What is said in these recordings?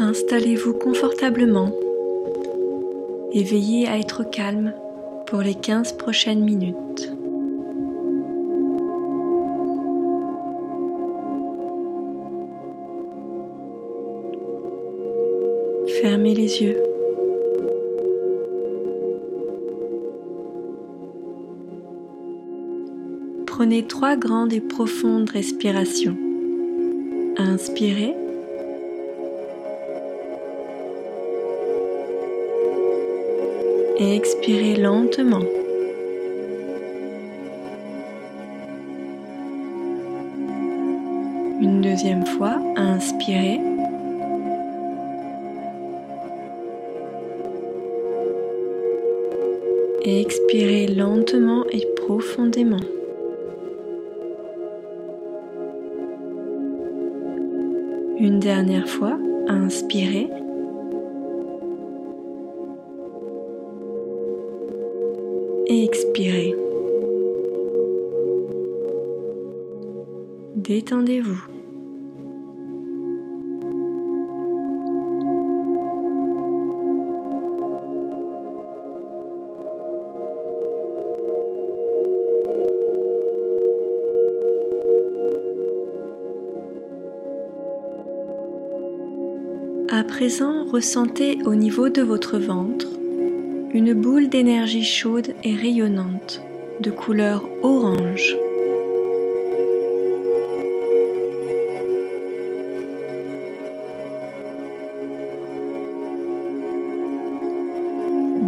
Installez-vous confortablement et veillez à être calme pour les 15 prochaines minutes. Fermez les yeux. Prenez trois grandes et profondes respirations. Inspirez. Et expirez lentement. Une deuxième fois, inspirez. Et expirez lentement et profondément. Une dernière fois, inspirez. Expirez. Détendez-vous. À présent, ressentez au niveau de votre ventre une boule d'énergie chaude et rayonnante de couleur orange.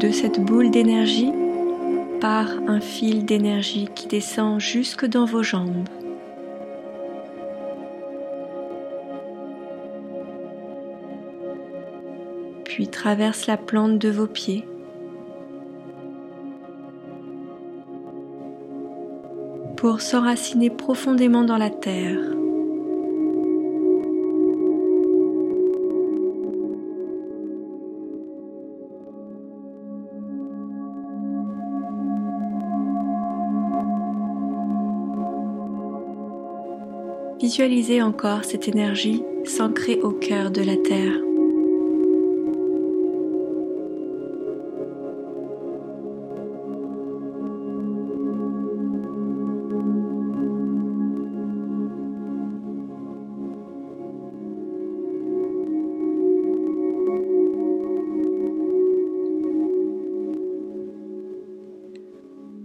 De cette boule d'énergie part un fil d'énergie qui descend jusque dans vos jambes. puis traverse la plante de vos pieds. Pour s'enraciner profondément dans la terre. Visualisez encore cette énergie s'ancrer au cœur de la terre.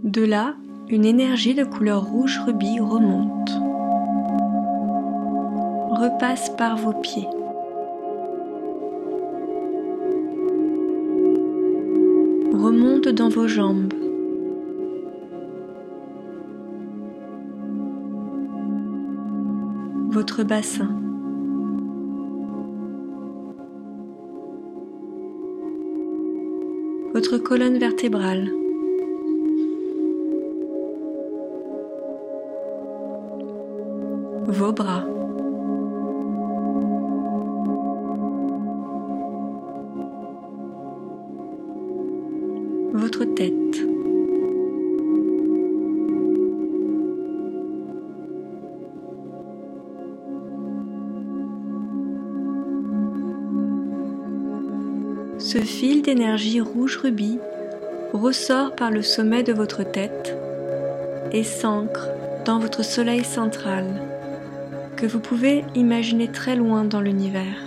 De là, une énergie de couleur rouge rubis remonte, repasse par vos pieds. Remonte dans vos jambes. Votre bassin. Votre colonne vertébrale. Vos bras. Votre tête. Ce fil d'énergie rouge rubis ressort par le sommet de votre tête et s'ancre dans votre soleil central que vous pouvez imaginer très loin dans l'univers.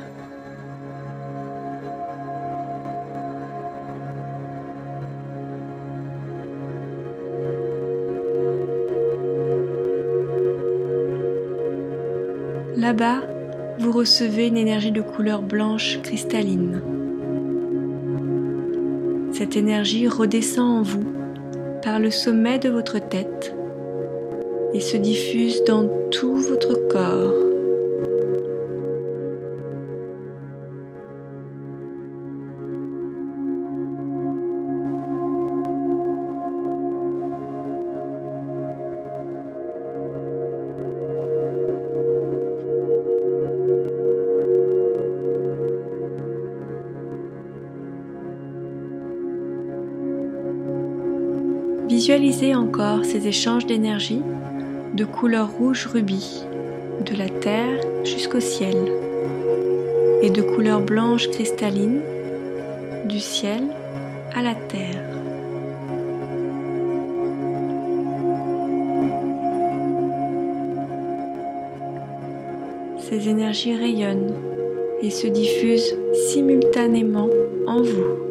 Là-bas, vous recevez une énergie de couleur blanche cristalline. Cette énergie redescend en vous par le sommet de votre tête se diffuse dans tout votre corps. Visualisez encore ces échanges d'énergie de couleur rouge rubis, de la terre jusqu'au ciel. et de couleur blanche cristalline du ciel à la terre. Ces énergies rayonnent et se diffusent simultanément en vous.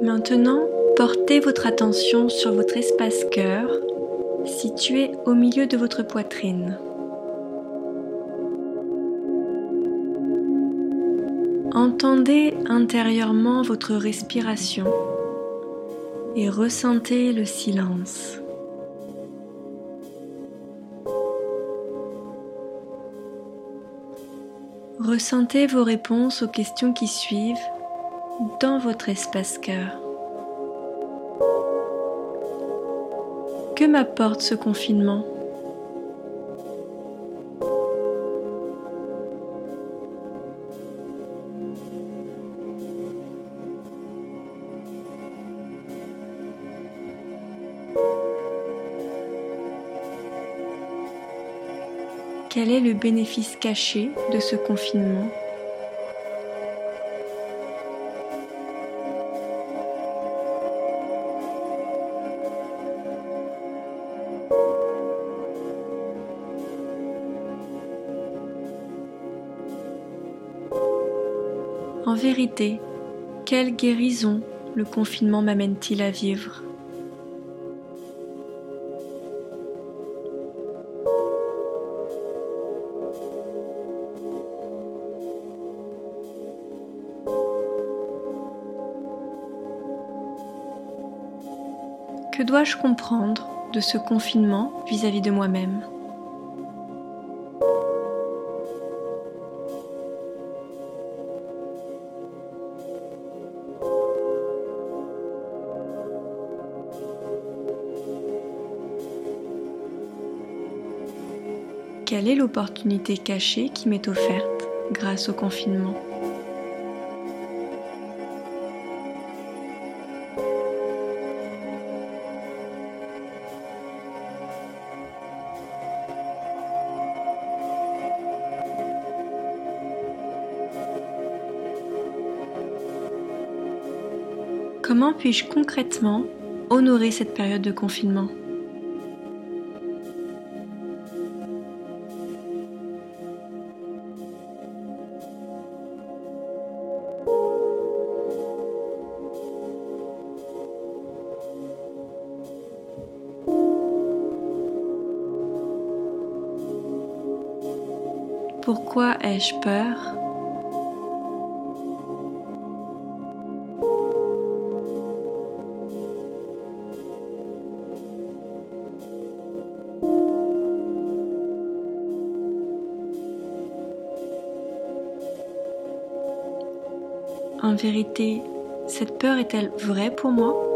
Maintenant, portez votre attention sur votre espace cœur situé au milieu de votre poitrine. Entendez intérieurement votre respiration et ressentez le silence. Ressentez vos réponses aux questions qui suivent dans votre espace cœur. Que m'apporte ce confinement? Quel est le bénéfice caché de ce confinement? En vérité, quelle guérison le confinement m'amène-t-il à vivre? Que dois-je comprendre de ce confinement vis-à-vis de moi-même? Quelle est l'opportunité cachée qui m'est offerte grâce au confinement? Comment puis-je concrètement honorer cette période de confinement? Ai-je peur? En vérité, cette peur est-elle vraie pour moi?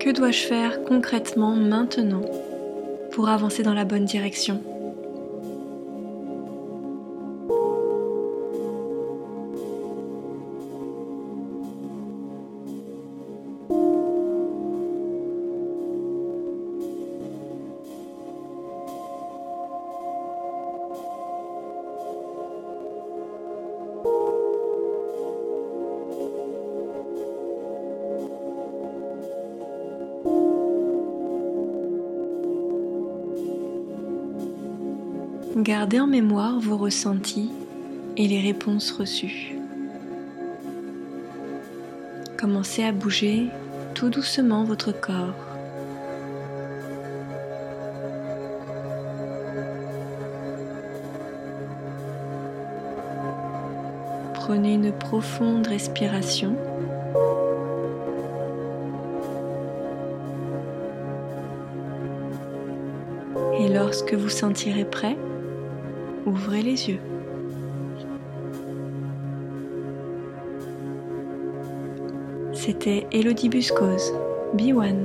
Que dois-je faire concrètement maintenant pour avancer dans la bonne direction? Gardez en mémoire vos ressentis et les réponses reçues. Commencez à bouger tout doucement votre corps. Prenez une profonde respiration. Et lorsque vous sentirez prêt, ouvrez les yeux. C'était Elodie Buscose, B1.